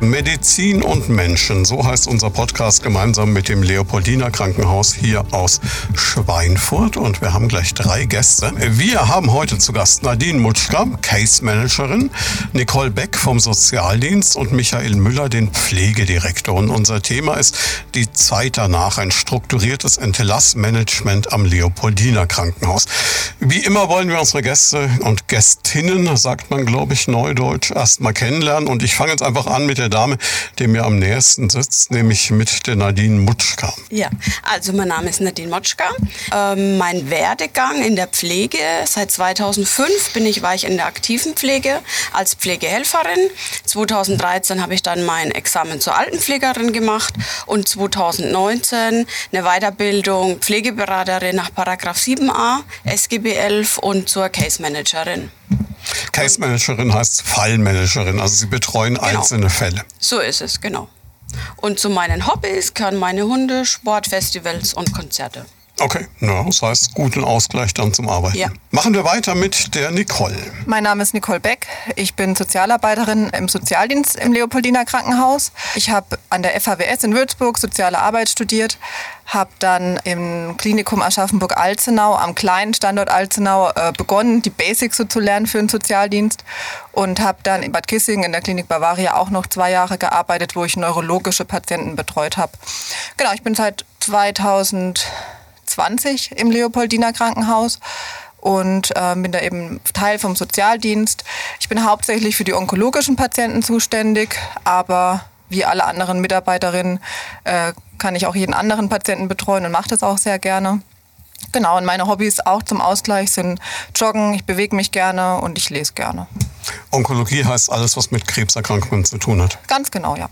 Medizin und Menschen, so heißt unser Podcast gemeinsam mit dem Leopoldiner Krankenhaus hier aus Schweinfurt. Und wir haben gleich drei Gäste. Wir haben heute zu Gast Nadine Mutschka, Case Managerin, Nicole Beck vom Sozialdienst und Michael Müller, den Pflegedirektor. Und unser Thema ist die Zeit danach, ein strukturiertes Entlassmanagement am Leopoldiner Krankenhaus. Wie immer wollen wir unsere Gäste und Gästinnen, sagt man glaube ich neudeutsch, erstmal kennenlernen. Und ich fange jetzt einfach an mit der der Dame, die mir am nächsten sitzt, nämlich mit der Nadine Mutschka. Ja, also mein Name ist Nadine Mutschka. Ähm, mein Werdegang in der Pflege, seit 2005 bin ich, war ich in der aktiven Pflege als Pflegehelferin. 2013 habe ich dann mein Examen zur Altenpflegerin gemacht und 2019 eine Weiterbildung Pflegeberaterin nach Paragraph 7a, SGB 11 und zur Case Managerin. Case Managerin heißt Fallmanagerin, also Sie betreuen genau. einzelne Fälle. So ist es, genau. Und zu meinen Hobbys gehören meine Hunde, Sportfestivals und Konzerte. Okay, ja, das heißt guten Ausgleich dann zum Arbeiten. Ja. Machen wir weiter mit der Nicole. Mein Name ist Nicole Beck. Ich bin Sozialarbeiterin im Sozialdienst im Leopoldiner Krankenhaus. Ich habe an der FHWS in Würzburg Soziale Arbeit studiert, habe dann im Klinikum Aschaffenburg-Alzenau am kleinen Standort Alzenau äh, begonnen, die Basics so zu lernen für den Sozialdienst und habe dann in Bad Kissingen in der Klinik Bavaria auch noch zwei Jahre gearbeitet, wo ich neurologische Patienten betreut habe. Genau, ich bin seit 2000 20 im Leopoldiner Krankenhaus und äh, bin da eben Teil vom Sozialdienst. Ich bin hauptsächlich für die onkologischen Patienten zuständig, aber wie alle anderen Mitarbeiterinnen äh, kann ich auch jeden anderen Patienten betreuen und mache das auch sehr gerne. Genau, und meine Hobbys auch zum Ausgleich sind Joggen, ich bewege mich gerne und ich lese gerne. Onkologie heißt alles, was mit Krebserkrankungen zu tun hat. Ganz genau, ja.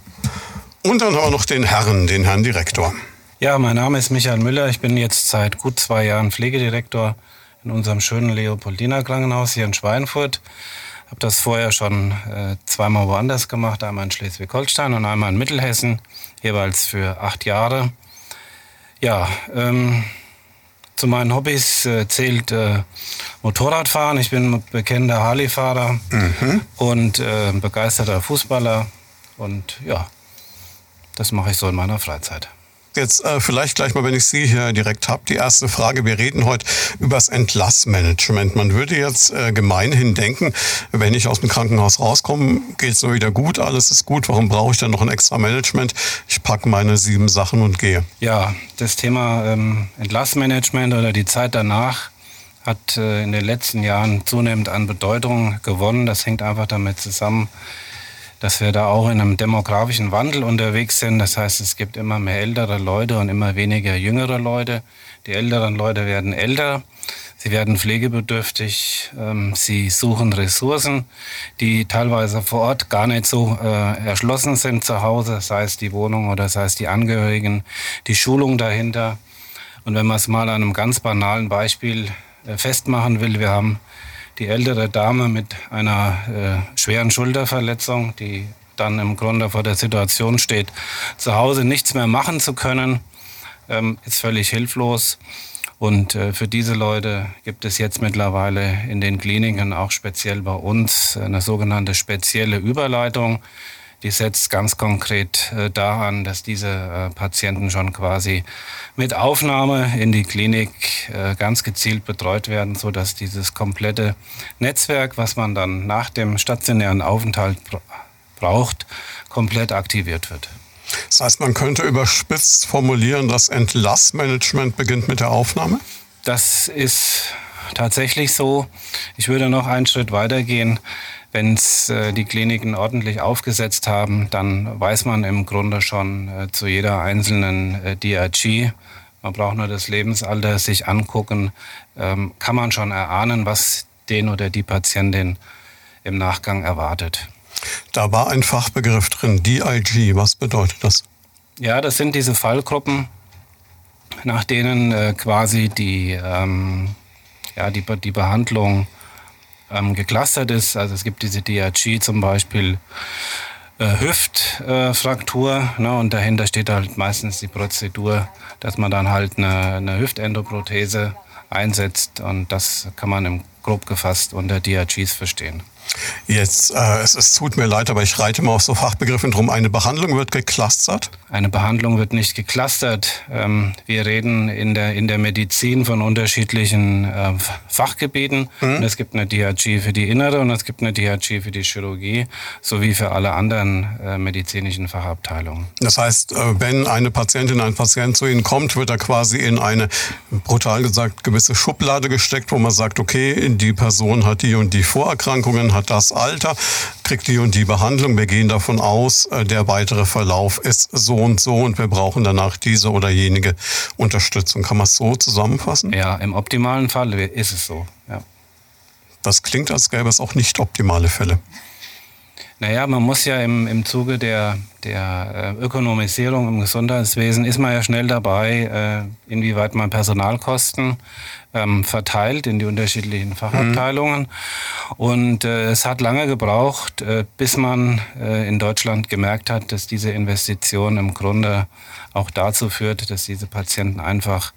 Und dann haben wir noch den Herrn, den Herrn Direktor. Ja, mein Name ist Michael Müller. Ich bin jetzt seit gut zwei Jahren Pflegedirektor in unserem schönen Leopoldiner Krankenhaus hier in Schweinfurt. Habe das vorher schon äh, zweimal woanders gemacht, einmal in Schleswig-Holstein und einmal in Mittelhessen, jeweils für acht Jahre. Ja, ähm, zu meinen Hobbys äh, zählt äh, Motorradfahren. Ich bin bekennender Harley-Fahrer mhm. und äh, begeisterter Fußballer. Und ja, das mache ich so in meiner Freizeit. Jetzt äh, vielleicht gleich mal, wenn ich Sie hier direkt habe, die erste Frage. Wir reden heute über das Entlassmanagement. Man würde jetzt äh, gemeinhin denken, wenn ich aus dem Krankenhaus rauskomme, geht es nur wieder gut, alles ist gut. Warum brauche ich dann noch ein extra Management? Ich packe meine sieben Sachen und gehe. Ja, das Thema ähm, Entlassmanagement oder die Zeit danach hat äh, in den letzten Jahren zunehmend an Bedeutung gewonnen. Das hängt einfach damit zusammen, dass wir da auch in einem demografischen Wandel unterwegs sind. Das heißt, es gibt immer mehr ältere Leute und immer weniger jüngere Leute. Die älteren Leute werden älter, sie werden pflegebedürftig, ähm, sie suchen Ressourcen, die teilweise vor Ort gar nicht so äh, erschlossen sind zu Hause, sei es die Wohnung oder sei es die Angehörigen, die Schulung dahinter. Und wenn man es mal an einem ganz banalen Beispiel äh, festmachen will, wir haben die ältere Dame mit einer äh, schweren Schulterverletzung, die dann im Grunde vor der Situation steht, zu Hause nichts mehr machen zu können, ähm, ist völlig hilflos. Und äh, für diese Leute gibt es jetzt mittlerweile in den Kliniken, auch speziell bei uns, eine sogenannte spezielle Überleitung die setzt ganz konkret äh, daran, dass diese äh, Patienten schon quasi mit Aufnahme in die Klinik äh, ganz gezielt betreut werden, so dass dieses komplette Netzwerk, was man dann nach dem stationären Aufenthalt braucht, komplett aktiviert wird. Das heißt, man könnte überspitzt formulieren, das Entlassmanagement beginnt mit der Aufnahme? Das ist tatsächlich so. Ich würde noch einen Schritt weitergehen. Wenn es äh, die Kliniken ordentlich aufgesetzt haben, dann weiß man im Grunde schon äh, zu jeder einzelnen äh, DRG, man braucht nur das Lebensalter sich angucken, ähm, kann man schon erahnen, was den oder die Patientin im Nachgang erwartet. Da war ein Fachbegriff drin, DIG. Was bedeutet das? Ja, das sind diese Fallgruppen, nach denen äh, quasi die, ähm, ja, die, die Behandlung ähm, geclustert ist. Also es gibt diese DRG zum Beispiel äh, Hüftfraktur ne, und dahinter steht halt meistens die Prozedur, dass man dann halt eine, eine Hüftendoprothese einsetzt und das kann man im grob gefasst unter DRGs verstehen. Jetzt, äh, es, es tut mir leid, aber ich reite mal auf so Fachbegriffen drum. Eine Behandlung wird geclustert? Eine Behandlung wird nicht geclustert. Ähm, wir reden in der, in der Medizin von unterschiedlichen äh, Fachgebieten. Mhm. es gibt eine DRG für die Innere und es gibt eine DRG für die Chirurgie, sowie für alle anderen äh, medizinischen Fachabteilungen. Das heißt, äh, wenn eine Patientin, ein Patient zu Ihnen kommt, wird er quasi in eine, brutal gesagt, gewisse Schublade gesteckt, wo man sagt, okay, die Person hat die und die Vorerkrankungen, hat das Alter, kriegt die und die Behandlung. Wir gehen davon aus, äh, der weitere Verlauf ist so und so und wir brauchen danach diese oder jenige Unterstützung. Kann man es so zusammenfassen? Ja, im optimalen Fall ist es so. Ja. Das klingt, als gäbe es auch nicht optimale Fälle. Naja, man muss ja im, im Zuge der, der äh, Ökonomisierung im Gesundheitswesen ist man ja schnell dabei, äh, inwieweit man Personalkosten ähm, verteilt in die unterschiedlichen Fachabteilungen. Mhm. Und äh, es hat lange gebraucht, bis man in Deutschland gemerkt hat, dass diese Investition im Grunde auch dazu führt, dass diese Patienten einfach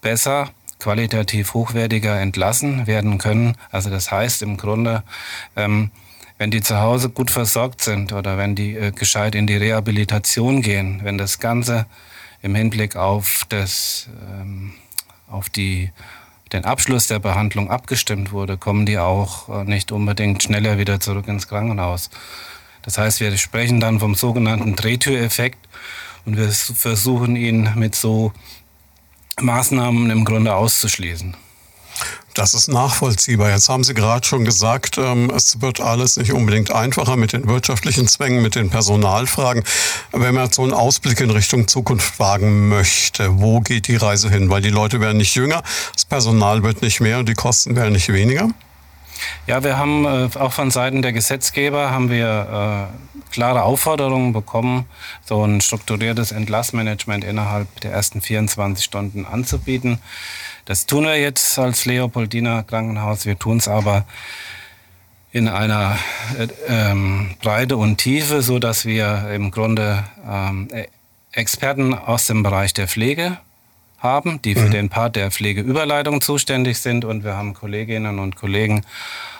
besser qualitativ hochwertiger entlassen werden können. Also das heißt im Grunde, ähm, wenn die zu Hause gut versorgt sind oder wenn die äh, gescheit in die Rehabilitation gehen, wenn das Ganze im Hinblick auf das, ähm, auf die, den Abschluss der Behandlung abgestimmt wurde, kommen die auch äh, nicht unbedingt schneller wieder zurück ins Krankenhaus. Das heißt, wir sprechen dann vom sogenannten Drehtüreffekt und wir versuchen ihn mit so Maßnahmen im Grunde auszuschließen. Das ist nachvollziehbar. Jetzt haben Sie gerade schon gesagt, ähm, es wird alles nicht unbedingt einfacher mit den wirtschaftlichen Zwängen, mit den Personalfragen. Wenn man so einen Ausblick in Richtung Zukunft wagen möchte, wo geht die Reise hin? Weil die Leute werden nicht jünger, das Personal wird nicht mehr und die Kosten werden nicht weniger. Ja, wir haben äh, auch von Seiten der Gesetzgeber haben wir äh, klare Aufforderungen bekommen, so ein strukturiertes Entlassmanagement innerhalb der ersten 24 Stunden anzubieten. Das tun wir jetzt als Leopoldiner Krankenhaus. Wir tun es aber in einer äh, ähm, Breite und Tiefe, so dass wir im Grunde ähm, e-, Experten aus dem Bereich der Pflege haben, die für mhm. den Part der Pflegeüberleitung zuständig sind. Und wir haben Kolleginnen und Kollegen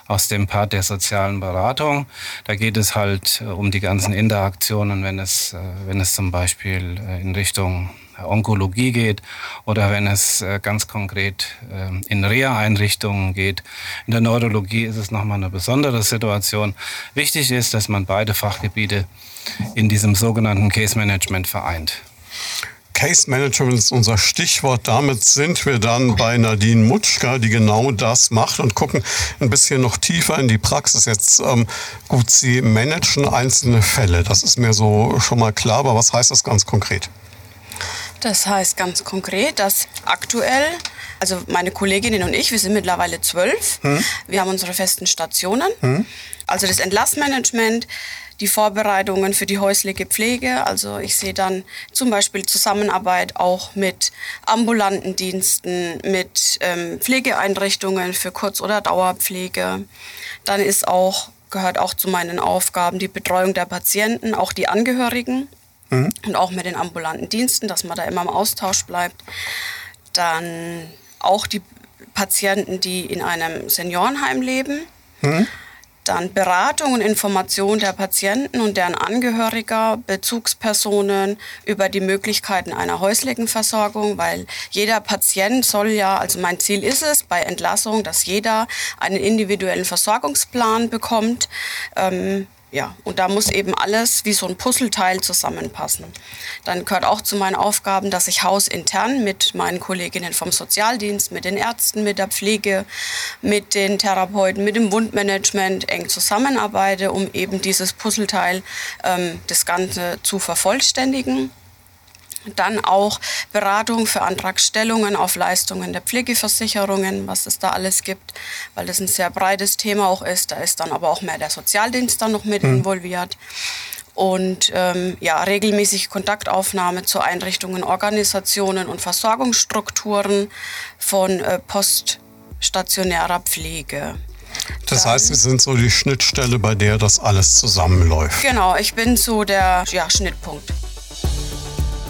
aus dem Part der sozialen Beratung. Da geht es halt äh, um die ganzen Interaktionen, wenn es, äh, wenn es zum Beispiel äh, in Richtung Onkologie geht oder wenn es äh, ganz konkret äh, in Reha-Einrichtungen geht. In der Neurologie ist es nochmal eine besondere Situation. Wichtig ist, dass man beide Fachgebiete in diesem sogenannten Case Management vereint. Case Management ist unser Stichwort. Damit sind wir dann bei Nadine Mutschka, die genau das macht und gucken ein bisschen noch tiefer in die Praxis. Jetzt ähm, gut, Sie managen einzelne Fälle. Das ist mir so schon mal klar, aber was heißt das ganz konkret? Das heißt ganz konkret, dass aktuell, also meine Kolleginnen und ich, wir sind mittlerweile zwölf, hm. wir haben unsere festen Stationen, hm. also das Entlassmanagement, die Vorbereitungen für die häusliche Pflege. Also ich sehe dann zum Beispiel Zusammenarbeit auch mit ambulanten Diensten, mit ähm, Pflegeeinrichtungen für Kurz- oder Dauerpflege. Dann ist auch, gehört auch zu meinen Aufgaben die Betreuung der Patienten, auch die Angehörigen mhm. und auch mit den ambulanten Diensten, dass man da immer im Austausch bleibt. Dann auch die Patienten, die in einem Seniorenheim leben. Mhm. Dann Beratung und Information der Patienten und deren Angehöriger, Bezugspersonen über die Möglichkeiten einer häuslichen Versorgung, weil jeder Patient soll ja, also mein Ziel ist es bei Entlassung, dass jeder einen individuellen Versorgungsplan bekommt. Ähm, ja, und da muss eben alles wie so ein Puzzleteil zusammenpassen. Dann gehört auch zu meinen Aufgaben, dass ich hausintern mit meinen Kolleginnen vom Sozialdienst, mit den Ärzten, mit der Pflege, mit den Therapeuten, mit dem Wundmanagement eng zusammenarbeite, um eben dieses Puzzleteil, ähm, das Ganze zu vervollständigen. Dann auch Beratung für Antragstellungen auf Leistungen der Pflegeversicherungen, was es da alles gibt, weil das ein sehr breites Thema auch ist. Da ist dann aber auch mehr der Sozialdienst dann noch mit mhm. involviert. Und ähm, ja, regelmäßig Kontaktaufnahme zu Einrichtungen, Organisationen und Versorgungsstrukturen von äh, poststationärer Pflege. Das heißt, Sie sind so die Schnittstelle, bei der das alles zusammenläuft. Genau, ich bin so der ja, Schnittpunkt.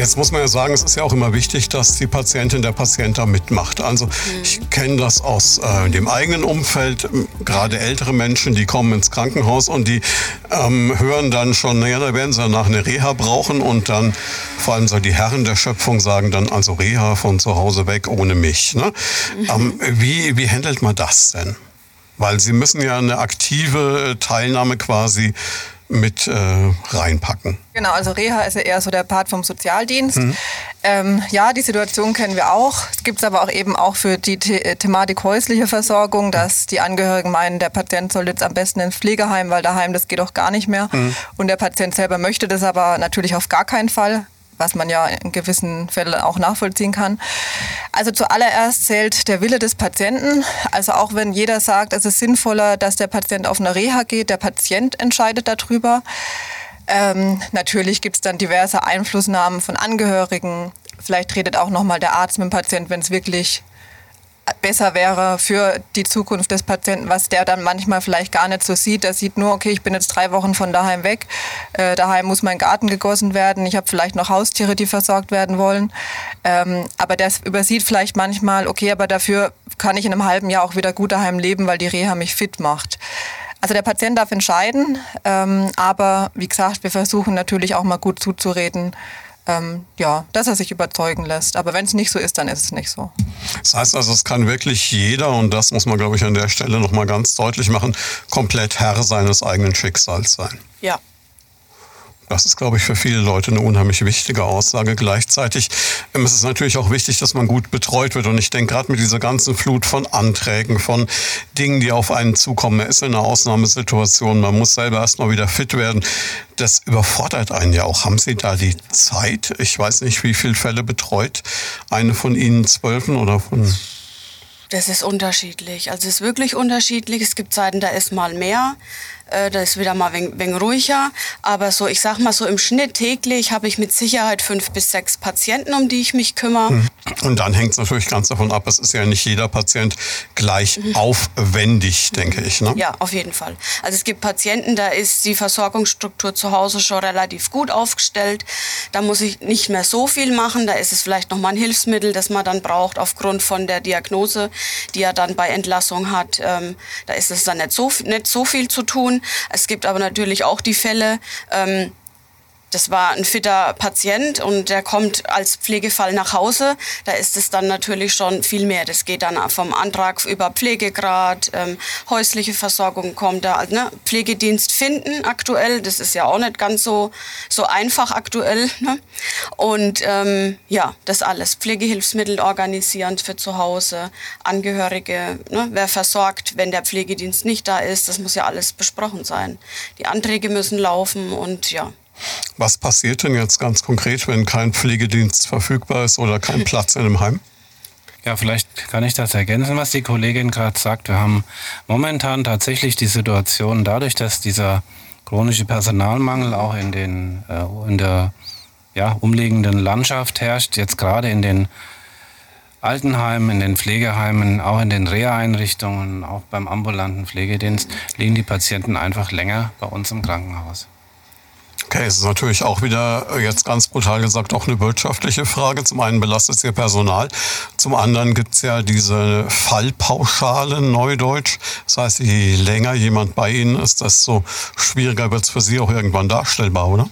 Jetzt muss man ja sagen, es ist ja auch immer wichtig, dass die Patientin, der Patient da mitmacht. Also mhm. ich kenne das aus äh, dem eigenen Umfeld, gerade ältere Menschen, die kommen ins Krankenhaus und die ähm, hören dann schon, naja, da werden sie danach eine Reha brauchen und dann vor allem so die Herren der Schöpfung sagen dann also Reha von zu Hause weg ohne mich. Ne? Mhm. Ähm, wie, wie handelt man das denn? Weil sie müssen ja eine aktive Teilnahme quasi mit äh, reinpacken. Genau, also Reha ist ja eher so der Part vom Sozialdienst. Mhm. Ähm, ja, die Situation kennen wir auch. Es gibt es aber auch eben auch für die The äh, Thematik häusliche Versorgung, dass die Angehörigen meinen, der Patient soll jetzt am besten ins Pflegeheim, weil daheim das geht auch gar nicht mehr. Mhm. Und der Patient selber möchte das aber natürlich auf gar keinen Fall was man ja in gewissen Fällen auch nachvollziehen kann. Also zuallererst zählt der Wille des Patienten. Also auch wenn jeder sagt, es ist sinnvoller, dass der Patient auf eine Reha geht, der Patient entscheidet darüber. Ähm, natürlich gibt es dann diverse Einflussnahmen von Angehörigen. Vielleicht redet auch nochmal der Arzt mit dem Patienten, wenn es wirklich besser wäre für die Zukunft des Patienten, was der dann manchmal vielleicht gar nicht so sieht. Der sieht nur, okay, ich bin jetzt drei Wochen von daheim weg, äh, daheim muss mein Garten gegossen werden, ich habe vielleicht noch Haustiere, die versorgt werden wollen. Ähm, aber der übersieht vielleicht manchmal, okay, aber dafür kann ich in einem halben Jahr auch wieder gut daheim leben, weil die Reha mich fit macht. Also der Patient darf entscheiden, ähm, aber wie gesagt, wir versuchen natürlich auch mal gut zuzureden, ähm, ja, dass er sich überzeugen lässt. Aber wenn es nicht so ist, dann ist es nicht so. Das heißt also, es kann wirklich jeder, und das muss man, glaube ich, an der Stelle nochmal ganz deutlich machen, komplett Herr seines eigenen Schicksals sein. Ja, das ist, glaube ich, für viele Leute eine unheimlich wichtige Aussage. Gleichzeitig ähm, ist es natürlich auch wichtig, dass man gut betreut wird. Und ich denke, gerade mit dieser ganzen Flut von Anträgen, von Dingen, die auf einen zukommen, man ist in einer Ausnahmesituation, man muss selber erstmal wieder fit werden. Das überfordert einen ja auch. Haben Sie da die Zeit? Ich weiß nicht, wie viele Fälle betreut eine von Ihnen zwölfen oder von das ist unterschiedlich. Also es ist wirklich unterschiedlich. Es gibt Zeiten, da ist mal mehr. Äh, da ist wieder mal ein wenig ruhiger. Aber so, ich sag mal so im Schnitt täglich habe ich mit Sicherheit fünf bis sechs Patienten, um die ich mich kümmere. Mhm. Und dann hängt es natürlich ganz davon ab, es ist ja nicht jeder Patient gleich mhm. aufwendig, denke ich. Ne? Ja, auf jeden Fall. Also es gibt Patienten, da ist die Versorgungsstruktur zu Hause schon relativ gut aufgestellt. Da muss ich nicht mehr so viel machen. Da ist es vielleicht nochmal ein Hilfsmittel, das man dann braucht aufgrund von der Diagnose, die er dann bei Entlassung hat. Ähm, da ist es dann nicht so, nicht so viel zu tun. Es gibt aber natürlich auch die Fälle, ähm, das war ein fitter Patient und der kommt als Pflegefall nach Hause. Da ist es dann natürlich schon viel mehr. Das geht dann vom Antrag über Pflegegrad, ähm, häusliche Versorgung kommt da. Ne? Pflegedienst finden aktuell, das ist ja auch nicht ganz so, so einfach aktuell. Ne? Und ähm, ja, das alles. Pflegehilfsmittel organisieren für zu Hause, Angehörige, ne? wer versorgt, wenn der Pflegedienst nicht da ist. Das muss ja alles besprochen sein. Die Anträge müssen laufen und ja. Was passiert denn jetzt ganz konkret, wenn kein Pflegedienst verfügbar ist oder kein Platz in einem Heim? Ja, vielleicht kann ich das ergänzen, was die Kollegin gerade sagt. Wir haben momentan tatsächlich die Situation, dadurch, dass dieser chronische Personalmangel auch in, den, äh, in der ja, umliegenden Landschaft herrscht, jetzt gerade in den Altenheimen, in den Pflegeheimen, auch in den Reha-Einrichtungen, auch beim ambulanten Pflegedienst, liegen die Patienten einfach länger bei uns im Krankenhaus. Okay, es ist natürlich auch wieder äh, jetzt ganz brutal gesagt auch eine wirtschaftliche Frage. Zum einen belastet es ihr Personal, zum anderen gibt es ja diese Fallpauschale Neudeutsch. Das heißt, je länger jemand bei Ihnen ist, desto schwieriger wird es für Sie auch irgendwann darstellbar, oder?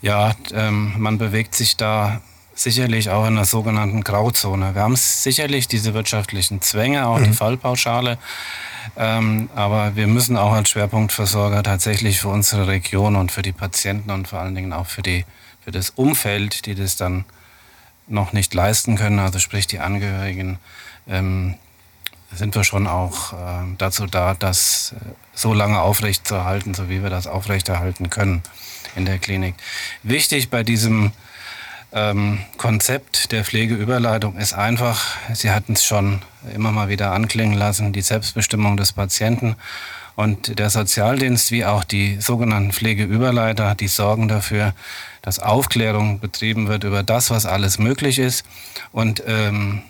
Ja, ähm, man bewegt sich da sicherlich auch in der sogenannten Grauzone. Wir haben sicherlich diese wirtschaftlichen Zwänge, auch mhm. die Fallpauschale. Ähm, aber wir müssen auch als Schwerpunktversorger tatsächlich für unsere Region und für die Patienten und vor allen Dingen auch für, die, für das Umfeld, die das dann noch nicht leisten können, also sprich die Angehörigen, ähm, sind wir schon auch äh, dazu da, das äh, so lange aufrechtzuerhalten, so wie wir das aufrechterhalten können in der Klinik. Wichtig bei diesem ähm, Konzept der Pflegeüberleitung ist einfach, Sie hatten es schon immer mal wieder anklingen lassen, die Selbstbestimmung des Patienten. Und der Sozialdienst wie auch die sogenannten Pflegeüberleiter, die sorgen dafür, dass Aufklärung betrieben wird über das, was alles möglich ist. Und ähm,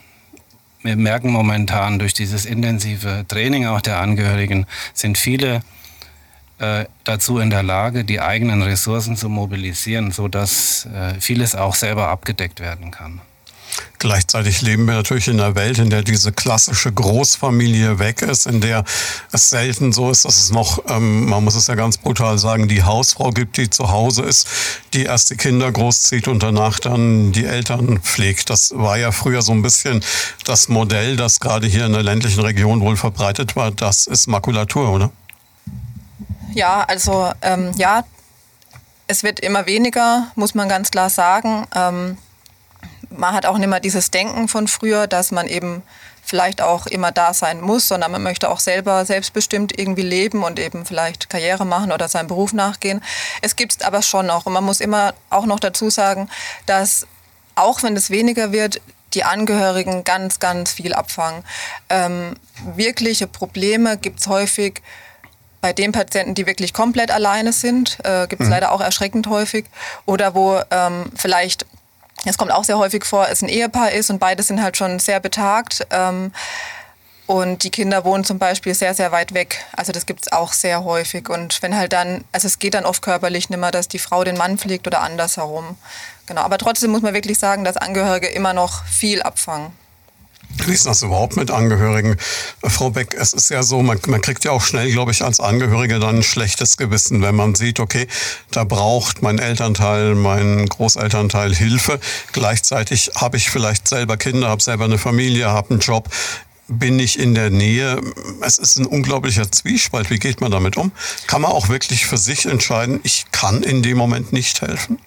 wir merken momentan durch dieses intensive Training auch der Angehörigen, sind viele äh, dazu in der Lage, die eigenen Ressourcen zu mobilisieren, sodass äh, vieles auch selber abgedeckt werden kann. Gleichzeitig leben wir natürlich in einer Welt, in der diese klassische Großfamilie weg ist, in der es selten so ist, dass es noch, ähm, man muss es ja ganz brutal sagen, die Hausfrau gibt, die zu Hause ist, die erst die Kinder großzieht und danach dann die Eltern pflegt. Das war ja früher so ein bisschen das Modell, das gerade hier in der ländlichen Region wohl verbreitet war. Das ist Makulatur, oder? Ja, also ähm, ja, es wird immer weniger, muss man ganz klar sagen. Ähm, man hat auch nicht mehr dieses Denken von früher, dass man eben vielleicht auch immer da sein muss, sondern man möchte auch selber selbstbestimmt irgendwie leben und eben vielleicht Karriere machen oder seinem Beruf nachgehen. Es gibt es aber schon noch. Und man muss immer auch noch dazu sagen, dass auch wenn es weniger wird, die Angehörigen ganz, ganz viel abfangen. Ähm, wirkliche Probleme gibt es häufig bei den Patienten, die wirklich komplett alleine sind, äh, gibt es mhm. leider auch erschreckend häufig. Oder wo ähm, vielleicht es kommt auch sehr häufig vor, es ein Ehepaar ist und beide sind halt schon sehr betagt. Ähm, und die Kinder wohnen zum Beispiel sehr, sehr weit weg. Also das gibt es auch sehr häufig. Und wenn halt dann, also es geht dann oft körperlich nicht mehr, dass die Frau den Mann pflegt oder andersherum. Genau. Aber trotzdem muss man wirklich sagen, dass Angehörige immer noch viel abfangen. Wie ist das überhaupt mit Angehörigen? Frau Beck, es ist ja so, man, man kriegt ja auch schnell, glaube ich, als Angehörige dann ein schlechtes Gewissen, wenn man sieht, okay, da braucht mein Elternteil, mein Großelternteil Hilfe. Gleichzeitig habe ich vielleicht selber Kinder, habe selber eine Familie, habe einen Job bin ich in der Nähe. Es ist ein unglaublicher Zwiespalt. Wie geht man damit um? Kann man auch wirklich für sich entscheiden, ich kann in dem Moment nicht helfen?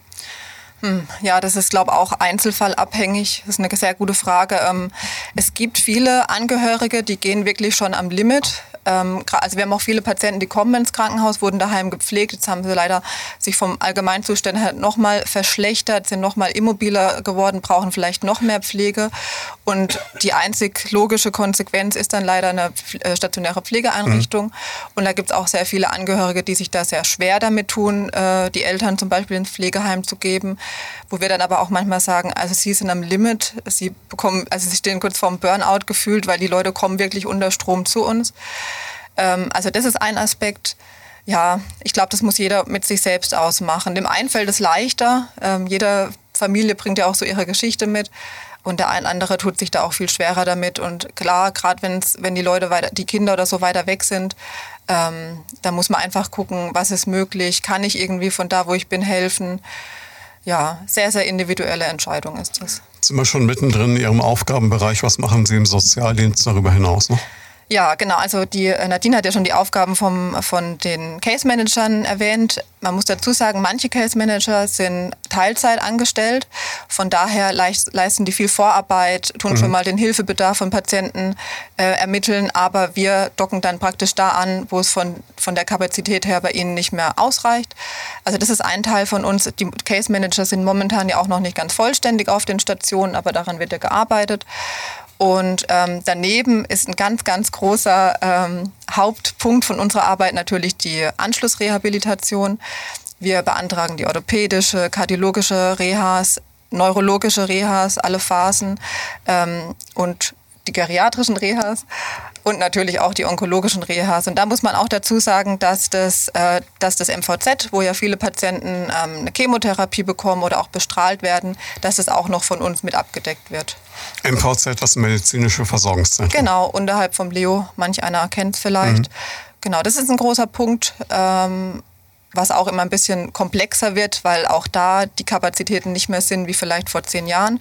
Hm, ja, das ist, glaube ich, auch einzelfallabhängig. Das ist eine sehr gute Frage. Ähm, es gibt viele Angehörige, die gehen wirklich schon am Limit. Ähm, also wir haben auch viele Patienten, die kommen ins Krankenhaus, wurden daheim gepflegt. Jetzt haben sie leider sich vom Allgemeinzustand her nochmal verschlechtert, sind nochmal immobiler geworden, brauchen vielleicht noch mehr Pflege. Und die einzig logische Konsequenz ist dann leider eine äh, stationäre Pflegeeinrichtung. Mhm. Und da gibt es auch sehr viele Angehörige, die sich da sehr schwer damit tun, äh, die Eltern zum Beispiel ins Pflegeheim zu geben. Wo wir dann aber auch manchmal sagen, also sie sind am Limit, sie bekommen, also sie stehen kurz vorm Burnout gefühlt, weil die Leute kommen wirklich unter Strom zu uns. Ähm, also das ist ein Aspekt. Ja, ich glaube, das muss jeder mit sich selbst ausmachen. Dem einen fällt es leichter. Ähm, jede Familie bringt ja auch so ihre Geschichte mit. Und der ein andere tut sich da auch viel schwerer damit. Und klar, gerade wenn die Leute weiter, die Kinder oder so weiter weg sind, ähm, da muss man einfach gucken, was ist möglich, kann ich irgendwie von da, wo ich bin, helfen. Ja, sehr, sehr individuelle Entscheidung ist das. Sind wir schon mittendrin in Ihrem Aufgabenbereich? Was machen Sie im Sozialdienst darüber hinaus noch? Ja, genau. Also die äh, Nadine hat ja schon die Aufgaben vom, von den Case Managern erwähnt. Man muss dazu sagen, manche Case Manager sind Teilzeit angestellt. Von daher leisten die viel Vorarbeit, tun mhm. schon mal den Hilfebedarf von Patienten äh, ermitteln. Aber wir docken dann praktisch da an, wo es von, von der Kapazität her bei ihnen nicht mehr ausreicht. Also das ist ein Teil von uns. Die Case Manager sind momentan ja auch noch nicht ganz vollständig auf den Stationen, aber daran wird ja gearbeitet. Und ähm, daneben ist ein ganz, ganz großer ähm, Hauptpunkt von unserer Arbeit natürlich die Anschlussrehabilitation. Wir beantragen die orthopädische, kardiologische Rehas, neurologische Rehas, alle Phasen ähm, und die geriatrischen Rehas und natürlich auch die onkologischen Rehas. Und da muss man auch dazu sagen, dass das, äh, dass das MVZ, wo ja viele Patienten ähm, eine Chemotherapie bekommen oder auch bestrahlt werden, dass es auch noch von uns mit abgedeckt wird. MVZ, das medizinische Versorgungszentrum. Genau, unterhalb vom Leo. Manch einer kennt es vielleicht. Mhm. Genau, das ist ein großer Punkt. Ähm, was auch immer ein bisschen komplexer wird, weil auch da die Kapazitäten nicht mehr sind wie vielleicht vor zehn Jahren.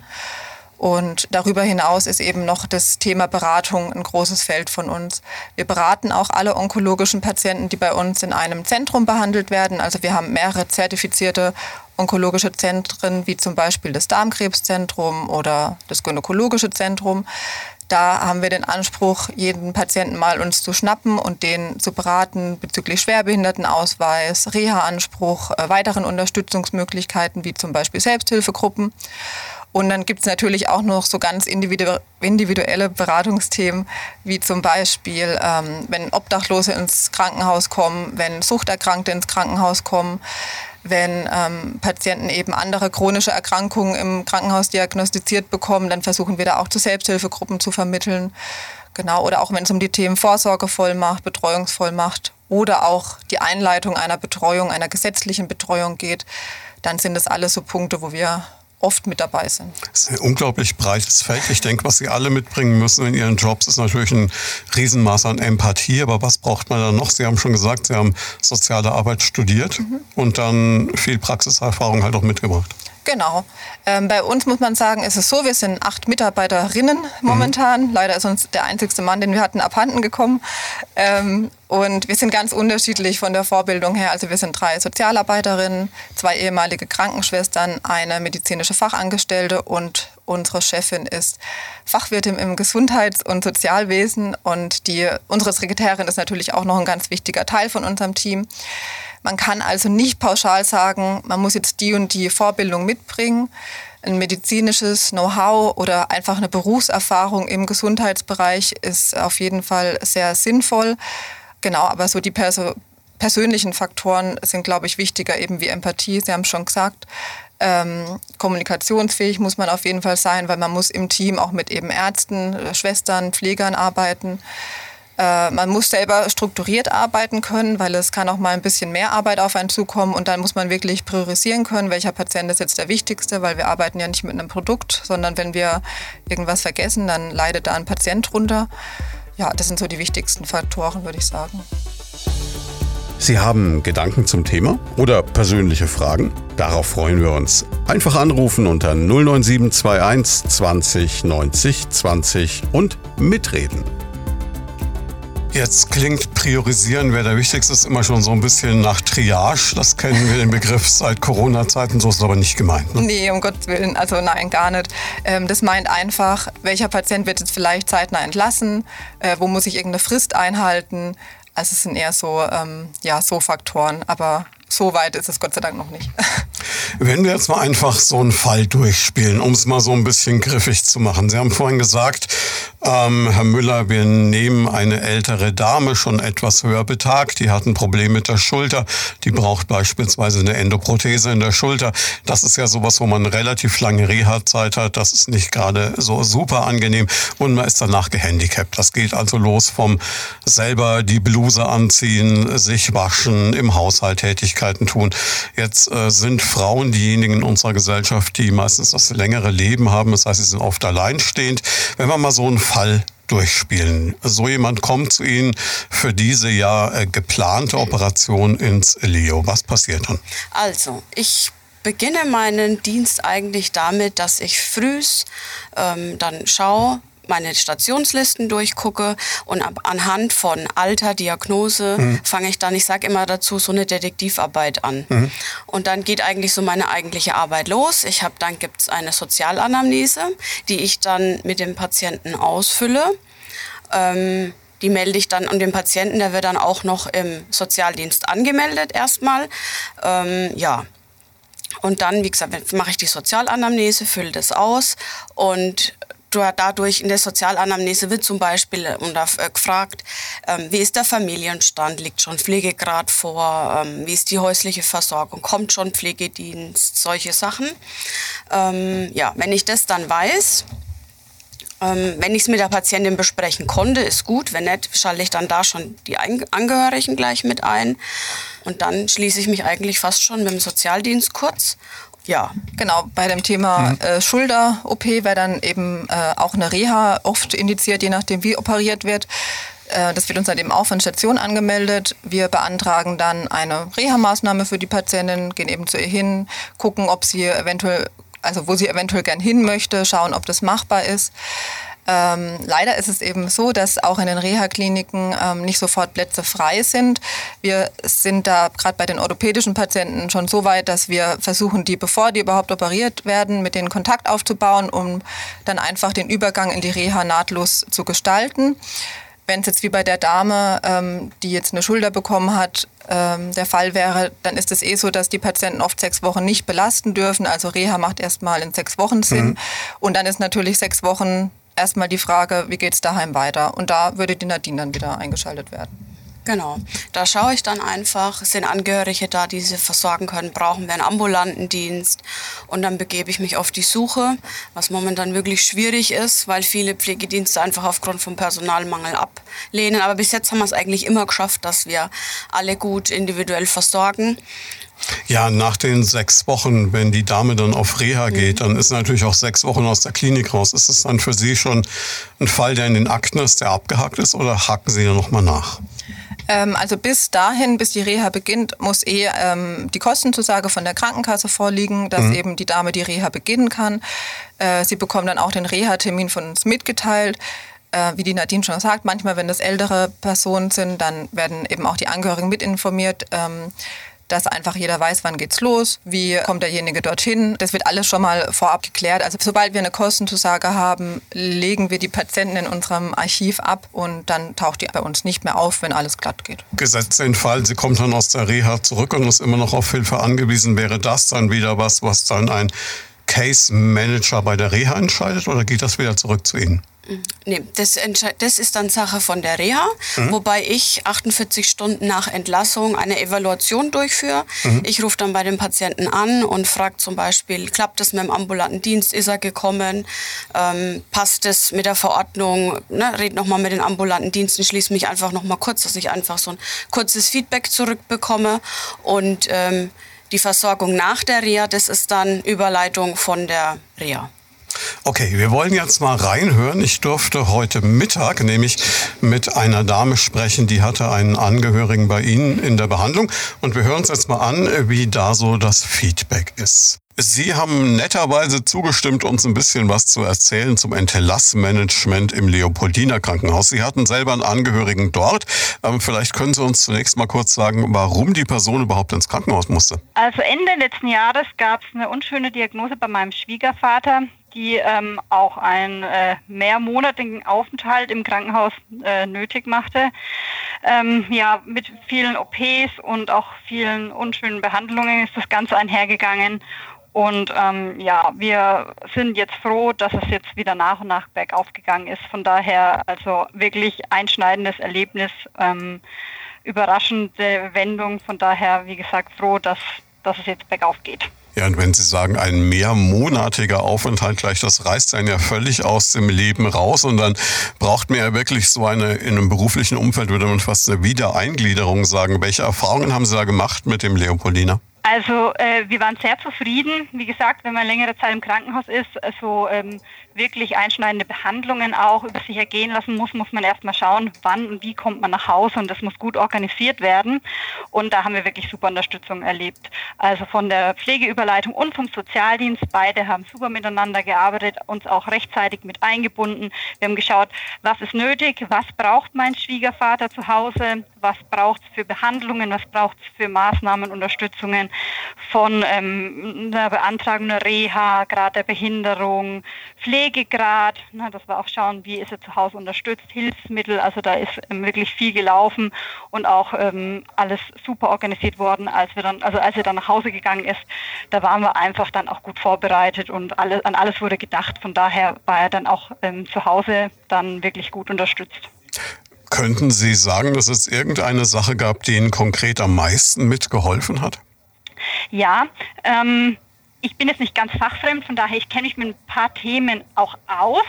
Und darüber hinaus ist eben noch das Thema Beratung ein großes Feld von uns. Wir beraten auch alle onkologischen Patienten, die bei uns in einem Zentrum behandelt werden. Also wir haben mehrere zertifizierte onkologische Zentren, wie zum Beispiel das Darmkrebszentrum oder das Gynäkologische Zentrum. Da haben wir den Anspruch, jeden Patienten mal uns zu schnappen und den zu beraten bezüglich Schwerbehindertenausweis, Reha-Anspruch, äh, weiteren Unterstützungsmöglichkeiten wie zum Beispiel Selbsthilfegruppen. Und dann gibt es natürlich auch noch so ganz individu individuelle Beratungsthemen, wie zum Beispiel, ähm, wenn Obdachlose ins Krankenhaus kommen, wenn Suchterkrankte ins Krankenhaus kommen, wenn ähm, Patienten eben andere chronische Erkrankungen im Krankenhaus diagnostiziert bekommen, dann versuchen wir da auch zu Selbsthilfegruppen zu vermitteln. Genau, oder auch wenn es um die Themen Vorsorgevollmacht, Betreuungsvollmacht oder auch die Einleitung einer Betreuung, einer gesetzlichen Betreuung geht, dann sind das alles so Punkte, wo wir oft mit dabei sind. Das ist ein unglaublich breites Feld. Ich denke, was Sie alle mitbringen müssen in Ihren Jobs, ist natürlich ein Riesenmaß an Empathie. Aber was braucht man dann noch? Sie haben schon gesagt, Sie haben soziale Arbeit studiert mhm. und dann viel Praxiserfahrung halt auch mitgebracht. Genau. Ähm, bei uns muss man sagen, ist es so, wir sind acht Mitarbeiterinnen momentan. Mhm. Leider ist uns der einzigste Mann, den wir hatten, abhanden gekommen. Ähm, und wir sind ganz unterschiedlich von der Vorbildung her. Also wir sind drei Sozialarbeiterinnen, zwei ehemalige Krankenschwestern, eine medizinische Fachangestellte und unsere Chefin ist Fachwirtin im Gesundheits- und Sozialwesen. Und die, unsere Sekretärin ist natürlich auch noch ein ganz wichtiger Teil von unserem Team. Man kann also nicht pauschal sagen, man muss jetzt die und die Vorbildung mitbringen. Ein medizinisches Know-how oder einfach eine Berufserfahrung im Gesundheitsbereich ist auf jeden Fall sehr sinnvoll. Genau, aber so die Perso persönlichen Faktoren sind, glaube ich, wichtiger, eben wie Empathie. Sie haben es schon gesagt. Ähm, kommunikationsfähig muss man auf jeden Fall sein, weil man muss im Team auch mit eben Ärzten, Schwestern, Pflegern arbeiten. Äh, man muss selber strukturiert arbeiten können, weil es kann auch mal ein bisschen mehr Arbeit auf einen zukommen und dann muss man wirklich priorisieren können, welcher Patient ist jetzt der wichtigste, weil wir arbeiten ja nicht mit einem Produkt, sondern wenn wir irgendwas vergessen, dann leidet da ein Patient drunter. Ja, das sind so die wichtigsten Faktoren, würde ich sagen. Sie haben Gedanken zum Thema oder persönliche Fragen? Darauf freuen wir uns. Einfach anrufen unter 09721 20 90 20 und mitreden. Jetzt klingt priorisieren, wer der Wichtigste ist, immer schon so ein bisschen nach Triage. Das kennen wir den Begriff seit Corona-Zeiten, so ist es aber nicht gemeint. Ne? Nee, um Gottes Willen, also nein, gar nicht. Ähm, das meint einfach, welcher Patient wird jetzt vielleicht zeitnah entlassen, äh, wo muss ich irgendeine Frist einhalten. Also es sind eher so, ähm, ja, so Faktoren, aber so weit ist es Gott sei Dank noch nicht. Wenn wir jetzt mal einfach so einen Fall durchspielen, um es mal so ein bisschen griffig zu machen. Sie haben vorhin gesagt, ähm, Herr Müller, wir nehmen eine ältere Dame, schon etwas höher betagt, die hat ein Problem mit der Schulter, die braucht beispielsweise eine Endoprothese in der Schulter. Das ist ja sowas, wo man relativ lange Reha-Zeit hat, das ist nicht gerade so super angenehm und man ist danach gehandicapt. Das geht also los vom selber die Bluse anziehen, sich waschen, im Haushalt Tätigkeiten tun. Jetzt äh, sind Frauen diejenigen in unserer Gesellschaft, die meistens das längere Leben haben, das heißt, sie sind oft alleinstehend. Wenn man mal so einen Fall durchspielen. So jemand kommt zu Ihnen für diese ja äh, geplante Operation ins Leo. Was passiert dann? Also, ich beginne meinen Dienst eigentlich damit, dass ich frühs ähm, dann schaue, meine Stationslisten durchgucke und ab, anhand von Alter, Diagnose mhm. fange ich dann, ich sage immer dazu, so eine Detektivarbeit an. Mhm. Und dann geht eigentlich so meine eigentliche Arbeit los. Ich habe dann gibt es eine Sozialanamnese, die ich dann mit dem Patienten ausfülle. Ähm, die melde ich dann an den Patienten, der wird dann auch noch im Sozialdienst angemeldet erstmal. Ähm, ja, und dann, wie gesagt, mache ich die Sozialanamnese, fülle das aus und dadurch in der Sozialanamnese wird zum Beispiel äh, gefragt, ähm, wie ist der Familienstand, liegt schon Pflegegrad vor, ähm, wie ist die häusliche Versorgung, kommt schon Pflegedienst, solche Sachen. Ähm, ja, wenn ich das dann weiß, wenn ich es mit der Patientin besprechen konnte, ist gut. Wenn nicht, schalte ich dann da schon die Angehörigen gleich mit ein. Und dann schließe ich mich eigentlich fast schon mit dem Sozialdienst kurz ja, genau. Bei dem Thema mhm. äh, Schulter-OP wäre dann eben äh, auch eine Reha oft indiziert, je nachdem wie operiert wird. Äh, das wird uns dann eben auch von Station angemeldet. Wir beantragen dann eine Reha-Maßnahme für die Patientin, gehen eben zu ihr hin, gucken, ob sie eventuell, also wo sie eventuell gern hin möchte, schauen, ob das machbar ist. Ähm, leider ist es eben so, dass auch in den Reha-Kliniken ähm, nicht sofort Plätze frei sind. Wir sind da gerade bei den orthopädischen Patienten schon so weit, dass wir versuchen, die, bevor die überhaupt operiert werden, mit denen Kontakt aufzubauen, um dann einfach den Übergang in die Reha nahtlos zu gestalten. Wenn es jetzt wie bei der Dame, ähm, die jetzt eine Schulter bekommen hat, ähm, der Fall wäre, dann ist es eh so, dass die Patienten oft sechs Wochen nicht belasten dürfen. Also Reha macht erstmal in sechs Wochen Sinn. Mhm. Und dann ist natürlich sechs Wochen erstmal die Frage, wie geht es daheim weiter? Und da würde die Nadine dann wieder eingeschaltet werden. Genau. Da schaue ich dann einfach, sind Angehörige da, die sie versorgen können, brauchen wir einen ambulanten Dienst und dann begebe ich mich auf die Suche, was momentan wirklich schwierig ist, weil viele Pflegedienste einfach aufgrund vom Personalmangel ablehnen. Aber bis jetzt haben wir es eigentlich immer geschafft, dass wir alle gut individuell versorgen. Ja, nach den sechs Wochen, wenn die Dame dann auf Reha geht, dann ist natürlich auch sechs Wochen aus der Klinik raus. Ist es dann für Sie schon ein Fall, der in den Akten ist, der abgehakt ist oder haken Sie da nochmal nach? Ähm, also bis dahin, bis die Reha beginnt, muss eh ähm, die Kostenzusage von der Krankenkasse vorliegen, dass mhm. eben die Dame die Reha beginnen kann. Äh, sie bekommt dann auch den Reha-Termin von uns mitgeteilt äh, wie die Nadine schon sagt, manchmal, wenn das ältere Personen sind, dann werden eben auch die Angehörigen mit informiert. Ähm, dass einfach jeder weiß, wann geht's los, wie kommt derjenige dorthin. Das wird alles schon mal vorab geklärt. Also sobald wir eine Kostenzusage haben, legen wir die Patienten in unserem Archiv ab und dann taucht die bei uns nicht mehr auf, wenn alles glatt geht. Gesetzt den Fall, sie kommt dann aus der Reha zurück und ist immer noch auf Hilfe angewiesen, wäre das dann wieder was, was dann ein Case Manager bei der Reha entscheidet oder geht das wieder zurück zu Ihnen? Nee, das, das, ist dann Sache von der Reha, mhm. wobei ich 48 Stunden nach Entlassung eine Evaluation durchführe. Mhm. Ich rufe dann bei dem Patienten an und frage zum Beispiel, klappt es mit dem ambulanten Dienst, ist er gekommen, ähm, passt es mit der Verordnung, ne, red nochmal mit den ambulanten Diensten, schließe mich einfach nochmal kurz, dass ich einfach so ein kurzes Feedback zurückbekomme und ähm, die Versorgung nach der Reha, das ist dann Überleitung von der Reha. Okay, wir wollen jetzt mal reinhören. Ich durfte heute Mittag nämlich mit einer Dame sprechen, die hatte einen Angehörigen bei Ihnen in der Behandlung. Und wir hören uns jetzt mal an, wie da so das Feedback ist. Sie haben netterweise zugestimmt, uns ein bisschen was zu erzählen zum Entlassmanagement im Leopoldiner Krankenhaus. Sie hatten selber einen Angehörigen dort. Ähm, vielleicht können Sie uns zunächst mal kurz sagen, warum die Person überhaupt ins Krankenhaus musste. Also Ende letzten Jahres gab es eine unschöne Diagnose bei meinem Schwiegervater die ähm, auch einen äh, mehrmonatigen Aufenthalt im Krankenhaus äh, nötig machte. Ähm, ja, mit vielen OPs und auch vielen unschönen Behandlungen ist das Ganze einhergegangen. Und ähm, ja, wir sind jetzt froh, dass es jetzt wieder nach und nach bergauf gegangen ist. Von daher also wirklich einschneidendes Erlebnis, ähm, überraschende Wendung. Von daher, wie gesagt, froh, dass, dass es jetzt bergauf geht. Ja, und wenn Sie sagen, ein mehrmonatiger Aufenthalt gleich, das reißt einen ja völlig aus dem Leben raus und dann braucht man ja wirklich so eine, in einem beruflichen Umfeld würde man fast eine Wiedereingliederung sagen. Welche Erfahrungen haben Sie da gemacht mit dem Leopoldiner? Also äh, wir waren sehr zufrieden. Wie gesagt, wenn man längere Zeit im Krankenhaus ist, so ähm, wirklich einschneidende Behandlungen auch über sich ergehen lassen muss, muss man erstmal schauen, wann und wie kommt man nach Hause und das muss gut organisiert werden. Und da haben wir wirklich super Unterstützung erlebt. Also von der Pflegeüberleitung und vom Sozialdienst, beide haben super miteinander gearbeitet, uns auch rechtzeitig mit eingebunden. Wir haben geschaut, was ist nötig, was braucht mein Schwiegervater zu Hause, was braucht es für Behandlungen, was braucht es für Maßnahmen, Unterstützungen von ähm, einer Beantragung einer Reha, Grad der Behinderung, Pflegegrad, na, dass wir auch schauen, wie ist er zu Hause unterstützt, Hilfsmittel, also da ist ähm, wirklich viel gelaufen und auch ähm, alles super organisiert worden, als wir dann, also als er dann nach Hause gegangen ist, da waren wir einfach dann auch gut vorbereitet und alles, an alles wurde gedacht. Von daher war er dann auch ähm, zu Hause dann wirklich gut unterstützt. Könnten Sie sagen, dass es irgendeine Sache gab, die Ihnen konkret am meisten mitgeholfen hat? Ja, ähm, ich bin jetzt nicht ganz fachfremd, von daher ich kenne mich mit ein paar Themen auch aus.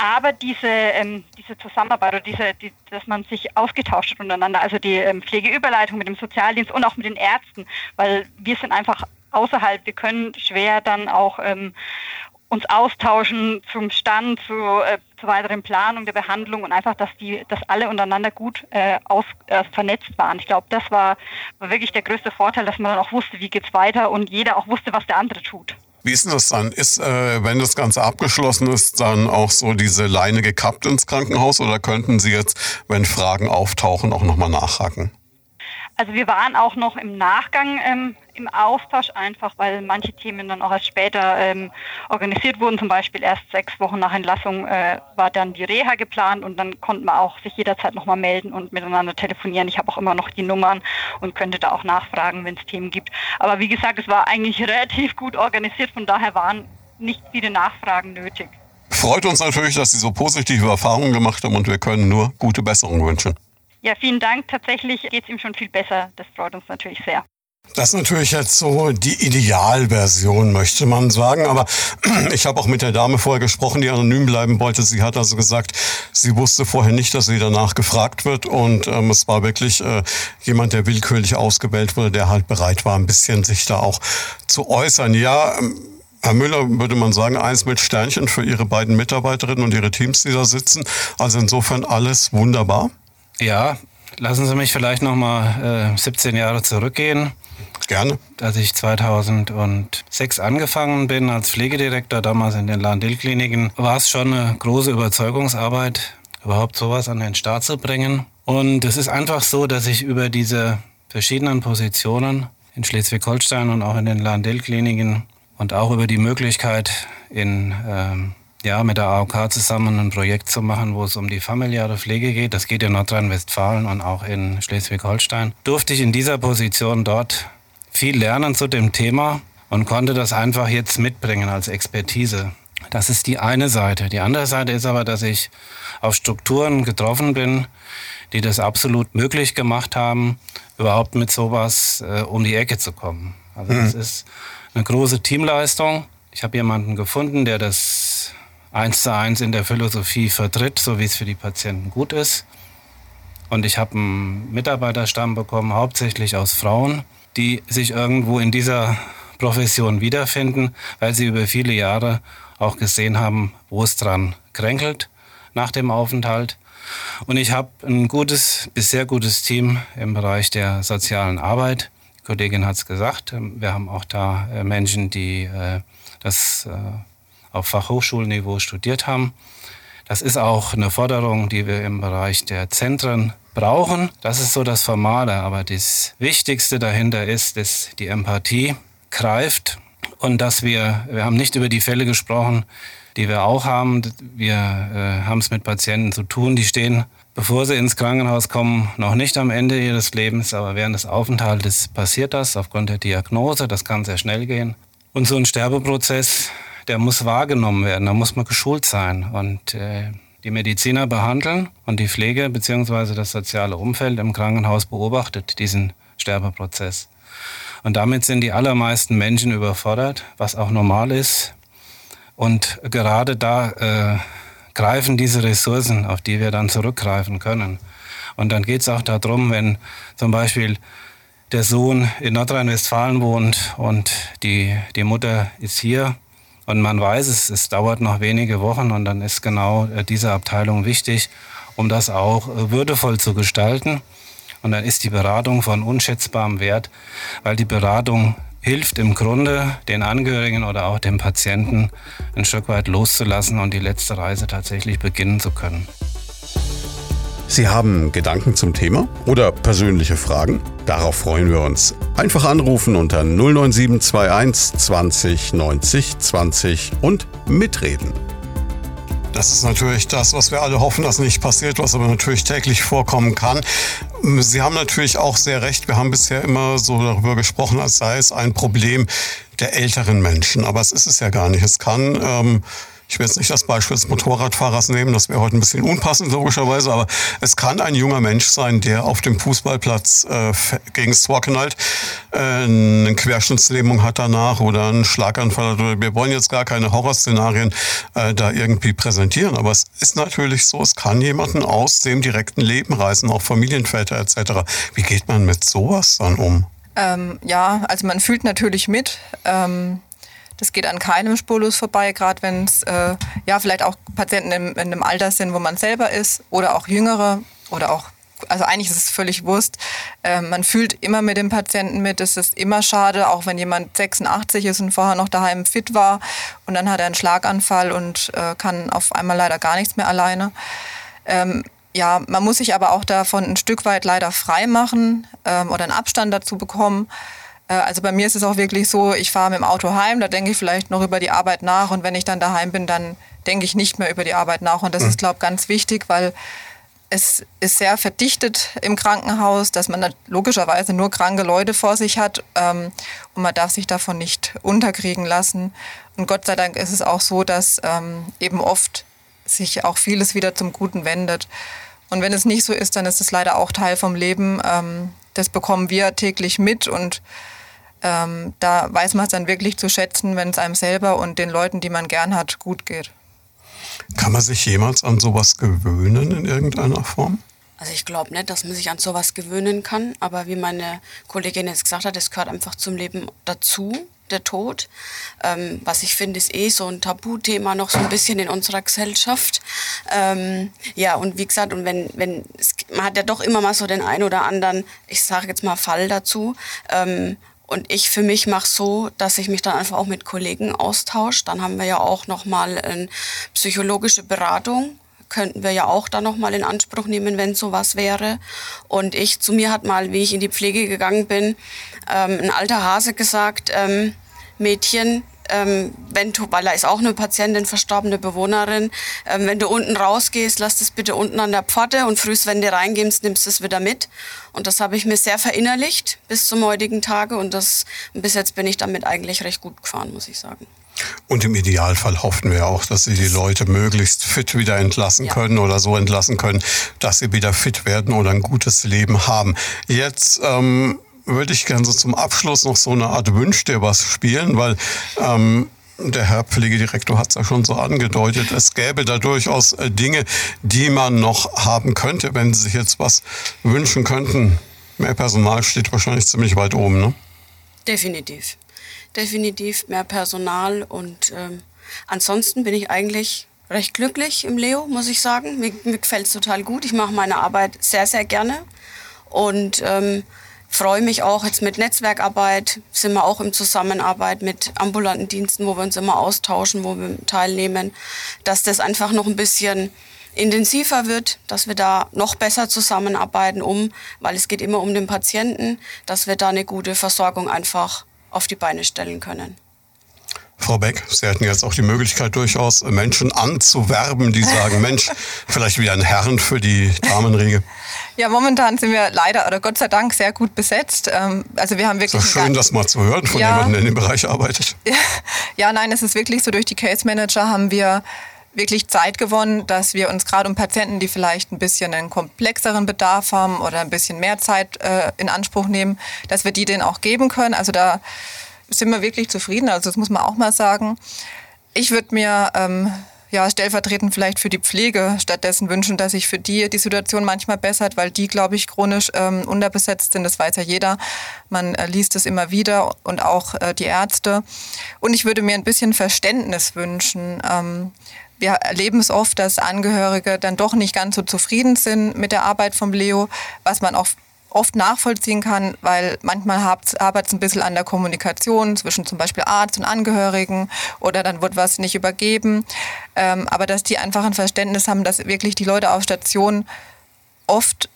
Aber diese, ähm, diese Zusammenarbeit oder diese, die, dass man sich ausgetauscht hat untereinander, also die ähm, Pflegeüberleitung mit dem Sozialdienst und auch mit den Ärzten, weil wir sind einfach außerhalb, wir können schwer dann auch ähm, uns austauschen zum Stand, zu, äh, zur weiteren Planung der Behandlung und einfach, dass die, dass alle untereinander gut äh, aus, äh, vernetzt waren. Ich glaube, das war, war wirklich der größte Vorteil, dass man dann auch wusste, wie geht's weiter und jeder auch wusste, was der andere tut. Wie ist denn das dann? Ist, äh, wenn das Ganze abgeschlossen ist, dann auch so diese Leine gekappt ins Krankenhaus oder könnten Sie jetzt, wenn Fragen auftauchen, auch nochmal nachhaken? Also wir waren auch noch im Nachgang ähm, im Austausch einfach, weil manche Themen dann auch erst später ähm, organisiert wurden. Zum Beispiel erst sechs Wochen nach Entlassung äh, war dann die Reha geplant und dann konnte man auch sich jederzeit nochmal melden und miteinander telefonieren. Ich habe auch immer noch die Nummern und könnte da auch nachfragen, wenn es Themen gibt. Aber wie gesagt, es war eigentlich relativ gut organisiert, von daher waren nicht viele Nachfragen nötig. Freut uns natürlich, dass Sie so positive Erfahrungen gemacht haben und wir können nur gute Besserung wünschen. Ja, vielen Dank. Tatsächlich geht es ihm schon viel besser. Das freut uns natürlich sehr. Das ist natürlich jetzt so die Idealversion, möchte man sagen. Aber ich habe auch mit der Dame vorher gesprochen, die anonym bleiben wollte. Sie hat also gesagt, sie wusste vorher nicht, dass sie danach gefragt wird. Und ähm, es war wirklich äh, jemand, der willkürlich ausgewählt wurde, der halt bereit war, ein bisschen sich da auch zu äußern. Ja, ähm, Herr Müller, würde man sagen, eins mit Sternchen für Ihre beiden Mitarbeiterinnen und Ihre Teams, die da sitzen. Also insofern alles wunderbar. Ja, lassen Sie mich vielleicht noch mal äh, 17 Jahre zurückgehen. Gerne. Als ich 2006 angefangen bin als Pflegedirektor, damals in den Lahn-Dill-Kliniken, war es schon eine große Überzeugungsarbeit, überhaupt sowas an den Start zu bringen. Und es ist einfach so, dass ich über diese verschiedenen Positionen in Schleswig-Holstein und auch in den Lahn-Dill-Kliniken und auch über die Möglichkeit, in, ähm, ja, mit der AOK zusammen ein Projekt zu machen, wo es um die familiäre Pflege geht. Das geht in Nordrhein-Westfalen und auch in Schleswig-Holstein. Durfte ich in dieser Position dort viel lernen zu dem Thema und konnte das einfach jetzt mitbringen als Expertise. Das ist die eine Seite. Die andere Seite ist aber, dass ich auf Strukturen getroffen bin, die das absolut möglich gemacht haben, überhaupt mit sowas äh, um die Ecke zu kommen. Also mhm. das ist eine große Teamleistung. Ich habe jemanden gefunden, der das eins zu eins in der Philosophie vertritt, so wie es für die Patienten gut ist. Und ich habe einen Mitarbeiterstamm bekommen, hauptsächlich aus Frauen, die sich irgendwo in dieser Profession wiederfinden, weil sie über viele Jahre auch gesehen haben, wo es dran kränkelt nach dem Aufenthalt. Und ich habe ein gutes bis sehr gutes Team im Bereich der sozialen Arbit. Kollegin hat es gesagt, wir haben auch da äh, Menschen, die äh, das äh, auf Fachhochschulniveau studiert haben. Das ist auch eine Forderung, die wir im Bereich der Zentren brauchen. Das ist so das Formale, aber das Wichtigste dahinter ist, dass die Empathie greift und dass wir, wir haben nicht über die Fälle gesprochen, die wir auch haben. Wir äh, haben es mit Patienten zu tun, die stehen bevor sie ins Krankenhaus kommen, noch nicht am Ende ihres Lebens, aber während des Aufenthaltes passiert das aufgrund der Diagnose. Das kann sehr schnell gehen. Und so ein Sterbeprozess, der muss wahrgenommen werden, da muss man geschult sein. Und äh, die Mediziner behandeln und die Pflege bzw. das soziale Umfeld im Krankenhaus beobachtet diesen Sterbeprozess. Und damit sind die allermeisten Menschen überfordert, was auch normal ist. Und gerade da äh, greifen diese Ressourcen, auf die wir dann zurückgreifen können. Und dann geht es auch darum, wenn zum Beispiel der Sohn in Nordrhein-Westfalen wohnt und die, die Mutter ist hier und man weiß es, es dauert noch wenige Wochen und dann ist genau äh, diese Abteilung wichtig, um das auch äh, würdevoll zu gestalten. Und dann ist die Beratung von unschätzbarem Wert, weil die Beratung hilft im Grunde den Angehörigen oder auch dem Patienten ein Stück weit loszulassen und die letzte Reise tatsächlich beginnen zu können. Sie haben Gedanken zum Thema oder persönliche Fragen? Darauf freuen wir uns. Einfach anrufen unter 09721 20 90 20 und mitreden. Das ist natürlich das, was wir alle hoffen, dass nicht passiert, was aber natürlich täglich vorkommen kann. Sie haben natürlich auch sehr recht. Wir haben bisher immer so darüber gesprochen, als sei es ein Problem der älteren Menschen. Aber es ist es ja gar nicht. Es kann ähm, ich will jetzt nicht das Beispiel des Motorradfahrers nehmen, das wäre heute ein bisschen unpassend logischerweise, aber es kann ein junger Mensch sein, der auf dem Fußballplatz äh, gegen das Tor knallt, äh, eine Querschnittslähmung hat danach oder einen Schlaganfall hat. Wir wollen jetzt gar keine Horrorszenarien äh, da irgendwie präsentieren, aber es ist natürlich so, es kann jemanden aus dem direkten Leben reißen, auch Familienväter etc. Wie geht man mit sowas dann um? Ähm, ja, also man fühlt natürlich mit. Ähm das geht an keinem spurlos vorbei, gerade wenn es äh, ja vielleicht auch Patienten in, in einem Alter sind, wo man selber ist oder auch Jüngere oder auch also eigentlich ist es völlig Wurst. Äh, man fühlt immer mit dem Patienten mit. Es ist immer schade, auch wenn jemand 86 ist und vorher noch daheim fit war und dann hat er einen Schlaganfall und äh, kann auf einmal leider gar nichts mehr alleine. Ähm, ja, man muss sich aber auch davon ein Stück weit leider frei machen ähm, oder einen Abstand dazu bekommen also bei mir ist es auch wirklich so, ich fahre mit dem Auto heim, da denke ich vielleicht noch über die Arbeit nach und wenn ich dann daheim bin, dann denke ich nicht mehr über die Arbeit nach. Und das mhm. ist, glaube ich, ganz wichtig, weil es ist sehr verdichtet im Krankenhaus, dass man logischerweise nur kranke Leute vor sich hat ähm, und man darf sich davon nicht unterkriegen lassen. Und Gott sei Dank ist es auch so, dass ähm, eben oft sich auch vieles wieder zum Guten wendet. Und wenn es nicht so ist, dann ist es leider auch Teil vom Leben. Ähm, das bekommen wir täglich mit und ähm, da weiß man es dann wirklich zu schätzen, wenn es einem selber und den Leuten, die man gern hat, gut geht. Kann man sich jemals an sowas gewöhnen in irgendeiner Form? Also ich glaube nicht, dass man sich an sowas gewöhnen kann, aber wie meine Kollegin jetzt gesagt hat, es gehört einfach zum Leben dazu, der Tod. Ähm, was ich finde, ist eh so ein Tabuthema noch so ein bisschen in unserer Gesellschaft. Ähm, ja, und wie gesagt, und wenn, wenn es, man hat ja doch immer mal so den einen oder anderen, ich sage jetzt mal Fall dazu, ähm, und ich für mich mache so, dass ich mich dann einfach auch mit Kollegen austausche. Dann haben wir ja auch nochmal eine psychologische Beratung. Könnten wir ja auch dann nochmal in Anspruch nehmen, wenn sowas wäre. Und ich, zu mir hat mal, wie ich in die Pflege gegangen bin, ähm, ein alter Hase gesagt, ähm, Mädchen, ähm, wenn du, weil ist auch eine Patientin, verstorbene Bewohnerin, ähm, wenn du unten rausgehst, lass das bitte unten an der Pforte und frühst, wenn du reingehst, nimmst du es wieder mit. Und das habe ich mir sehr verinnerlicht bis zum heutigen Tage und das, bis jetzt bin ich damit eigentlich recht gut gefahren, muss ich sagen. Und im Idealfall hoffen wir auch, dass sie die Leute möglichst fit wieder entlassen ja. können oder so entlassen können, dass sie wieder fit werden oder ein gutes Leben haben. Jetzt ähm, würde ich gerne so zum Abschluss noch so eine Art Wünsch dir was spielen, weil ähm, der Herr Pflegedirektor hat es ja schon so angedeutet, es gäbe da durchaus äh, Dinge, die man noch haben könnte, wenn Sie sich jetzt was wünschen könnten. Mehr Personal steht wahrscheinlich ziemlich weit oben, ne? Definitiv. Definitiv mehr Personal und ähm, ansonsten bin ich eigentlich recht glücklich im Leo, muss ich sagen. Mir, mir gefällt es total gut. Ich mache meine Arbeit sehr, sehr gerne und ähm, freue mich auch jetzt mit Netzwerkarbeit, sind wir auch in Zusammenarbeit mit ambulanten Diensten, wo wir uns immer austauschen, wo wir teilnehmen, dass das einfach noch ein bisschen intensiver wird, dass wir da noch besser zusammenarbeiten, um, weil es geht immer um den Patienten, dass wir da eine gute Versorgung einfach auf die Beine stellen können. Frau Beck, Sie hätten jetzt auch die Möglichkeit, durchaus Menschen anzuwerben, die sagen, Mensch, vielleicht wieder ein Herrn für die Damenriege. Ja, momentan sind wir leider oder Gott sei Dank sehr gut besetzt. Ähm, also wir haben wirklich. Ist schön, das mal zu hören von ja, jemandem, der in dem Bereich arbeitet. Ja, nein, es ist wirklich so, durch die Case Manager haben wir wirklich Zeit gewonnen, dass wir uns gerade um Patienten, die vielleicht ein bisschen einen komplexeren Bedarf haben oder ein bisschen mehr Zeit äh, in Anspruch nehmen, dass wir die denen auch geben können. Also da sind wir wirklich zufrieden. Also das muss man auch mal sagen. Ich würde mir ähm, ja, stellvertretend vielleicht für die Pflege stattdessen wünschen, dass sich für die die Situation manchmal bessert, weil die, glaube ich, chronisch ähm, unterbesetzt sind. Das weiß ja jeder. Man äh, liest es immer wieder und auch äh, die Ärzte. Und ich würde mir ein bisschen Verständnis wünschen. Ähm, wir erleben es oft, dass Angehörige dann doch nicht ganz so zufrieden sind mit der Arbeit vom Leo, was man auch oft nachvollziehen kann, weil manchmal arbeitet es ein bisschen an der Kommunikation zwischen zum Beispiel Arzt und Angehörigen oder dann wird was nicht übergeben. Ähm, aber dass die einfach ein Verständnis haben, dass wirklich die Leute auf Station oft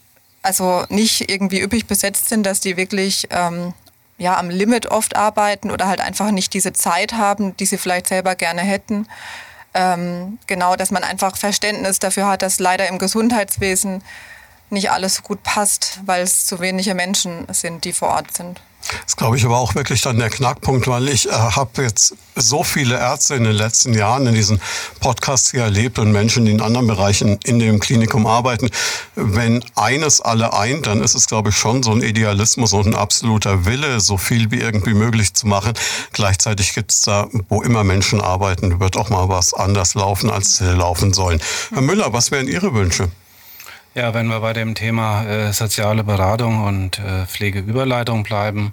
also nicht irgendwie üppig besetzt sind, dass die wirklich ähm, ja, am Limit oft arbeiten oder halt einfach nicht diese Zeit haben, die sie vielleicht selber gerne hätten. Ähm, genau, dass man einfach Verständnis dafür hat, dass leider im Gesundheitswesen nicht alles so gut passt, weil es zu wenige Menschen sind, die vor Ort sind. Das glaube ich aber auch wirklich dann der Knackpunkt, weil ich äh, habe jetzt so viele Ärzte in den letzten Jahren in diesen Podcasts hier erlebt und Menschen, die in anderen Bereichen in dem Klinikum arbeiten. Wenn eines alle eint, dann ist es, glaube ich, schon so ein Idealismus und ein absoluter Wille, so viel wie irgendwie möglich zu machen. Gleichzeitig gibt es da, wo immer Menschen arbeiten, wird auch mal was anders laufen, als sie laufen sollen. Herr Müller, was wären Ihre Wünsche? Ja, wenn wir bei dem Thema äh, soziale Beratung und äh, Pflegeüberleitung bleiben,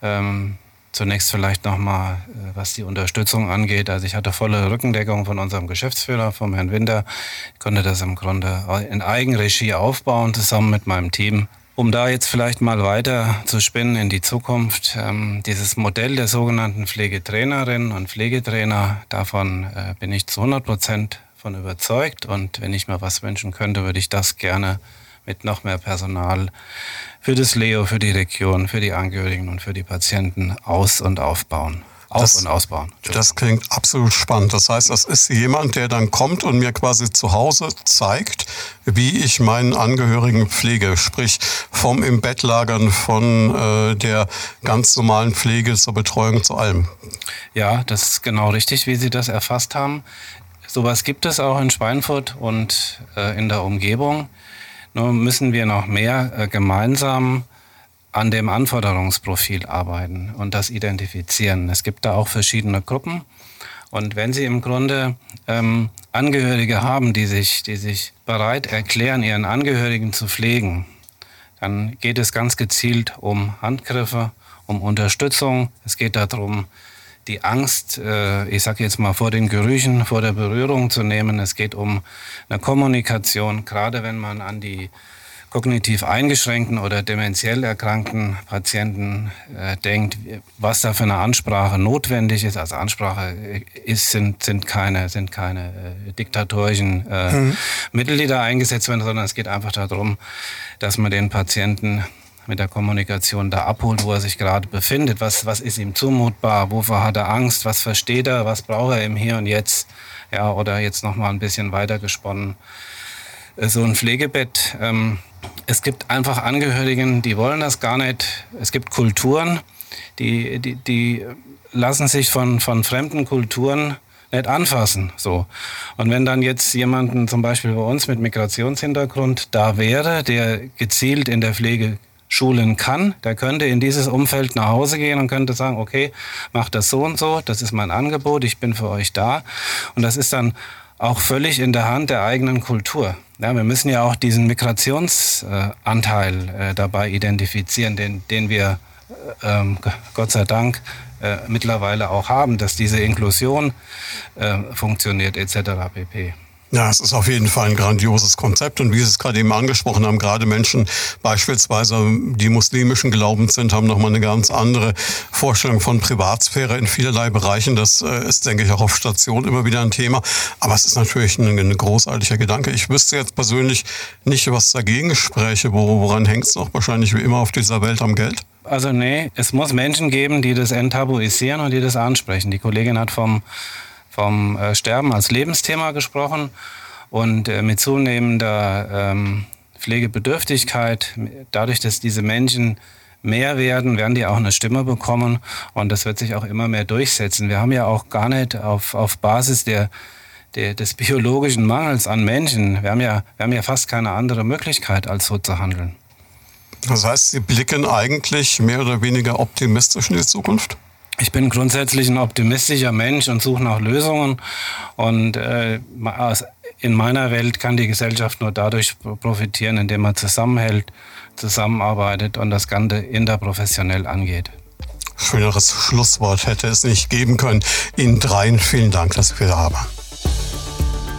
ähm, zunächst vielleicht nochmal, äh, was die Unterstützung angeht. Also ich hatte volle Rückendeckung von unserem Geschäftsführer, vom Herrn Winter. Ich konnte das im Grunde in Eigenregie aufbauen, zusammen mit meinem Team. Um da jetzt vielleicht mal weiter zu spinnen in die Zukunft, ähm, dieses Modell der sogenannten Pflegetrainerinnen und Pflegetrainer, davon äh, bin ich zu 100 Prozent von überzeugt. Und wenn ich mir was wünschen könnte, würde ich das gerne mit noch mehr Personal für das Leo, für die Region, für die Angehörigen und für die Patienten aus- und aufbauen. Auf- Das- und ausbauen. Das klingt absolut spannend. Das heißt, das ist jemand, der dann kommt und mir quasi zu Hause zeigt, wie ich meinen Angehörigen pflege. Sprich, vom im Bett lagern, von äh, der ganz normalen Pflege zur Betreuung zu allem. Ja, das ist genau richtig, wie Sie das erfasst haben. Sowas gibt es auch in Schweinfurt und äh, in der Umgebung. Nur müssen wir noch mehr äh, gemeinsam an dem Anforderungsprofil arbeiten und das identifizieren. Es gibt da auch verschiedene Gruppen. Und wenn Sie im Grunde ähm, Angehörige haben, die sich, die sich bereit erklären, ihren Angehörigen zu pflegen, dann geht es ganz gezielt um Handgriffe, um Unterstützung. Es geht darum, die Angst, äh, ich sage jetzt mal, vor den Gerüchen, vor der Berührung zu nehmen. Es geht um eine Kommunikation, gerade wenn man an die kognitiv eingeschränkten oder dementiell erkrankten Patienten äh, denkt, was da für eine Ansprache notwendig ist. Also Ansprache ist, sind, sind keine, sind keine äh, diktatorischen äh, Mittel, die da eingesetzt werden, sondern es geht einfach darum, dass man den Patienten mit der Kommunikation da abholt, wo er sich gerade befindet. Was, was ist ihm zumutbar? Wovor hat er Angst? Was versteht er? Was braucht er im Hier und Jetzt? Ja, oder jetzt noch mal ein bisschen weiter gesponnen. Äh, So ein Pflegebett. Ähm, es gibt einfach Angehörigen, die wollen das gar nicht. Es gibt Kulturen, die, die, die lassen sich von, von fremden Kulturen nicht anfassen. So. Und wenn dann jetzt jemanden zum Beispiel bei uns mit Migrationshintergrund da wäre, der gezielt in der Pflege schulen kann, der könnte in dieses Umfeld nach Hause gehen und könnte sagen, okay, mach das so und so, das ist mein Angebot, ich bin für euch da. Und das ist dann auch völlig in der Hand der eigenen Kultur. Ja, wir müssen ja auch diesen Migrationsanteil äh, dabei identifizieren, den, den wir äh, ähm, Gott sei Dank äh, mittlerweile auch haben, dass diese Inklusion äh, funktioniert etc. pp. Ja, es ist auf jeden Fall ein grandioses Konzept und wie Sie es gerade eben angesprochen haben, gerade Menschen beispielsweise, die muslimischen Glaubens sind, haben nochmal eine ganz andere Vorstellung von Privatsphäre in vielerlei Bereichen. Das äh, ist, denke ich, auch auf Station immer wieder ein Thema. Aber es ist natürlich ein, ein großartiger Gedanke. Ich wüsste jetzt persönlich nicht, was dagegen spräche. Wo, woran hängt es noch? Wahrscheinlich wie immer auf dieser Welt am Geld. Also nee, es muss Menschen geben, die das enttabuisieren und die das ansprechen. Die Kollegin hat vom vom äh, Sterben als Lebensthema gesprochen und äh, mit zunehmender ähm, Pflegebedürftigkeit, dadurch, dass diese Menschen mehr werden, werden die auch eine Stimme bekommen und das wird sich auch immer mehr durchsetzen. Wir haben ja auch gar nicht auf, auf Basis der, der, des biologischen Mangels an Menschen, wir haben, ja, wir haben ja fast keine andere Möglichkeit, als so zu handeln. Das heißt, Sie blicken eigentlich mehr oder weniger optimistisch in die Zukunft? Ich bin grundsätzlich ein optimistischer Mensch und suche nach Lösungen. Und äh, in meiner Welt kann die Gesellschaft nur dadurch profitieren, indem man zusammenhält, zusammenarbeitet und das Ganze interprofessionell angeht. Schöneres Schlusswort hätte es nicht geben können. Ihnen dreien vielen Dank, dass wir da waren.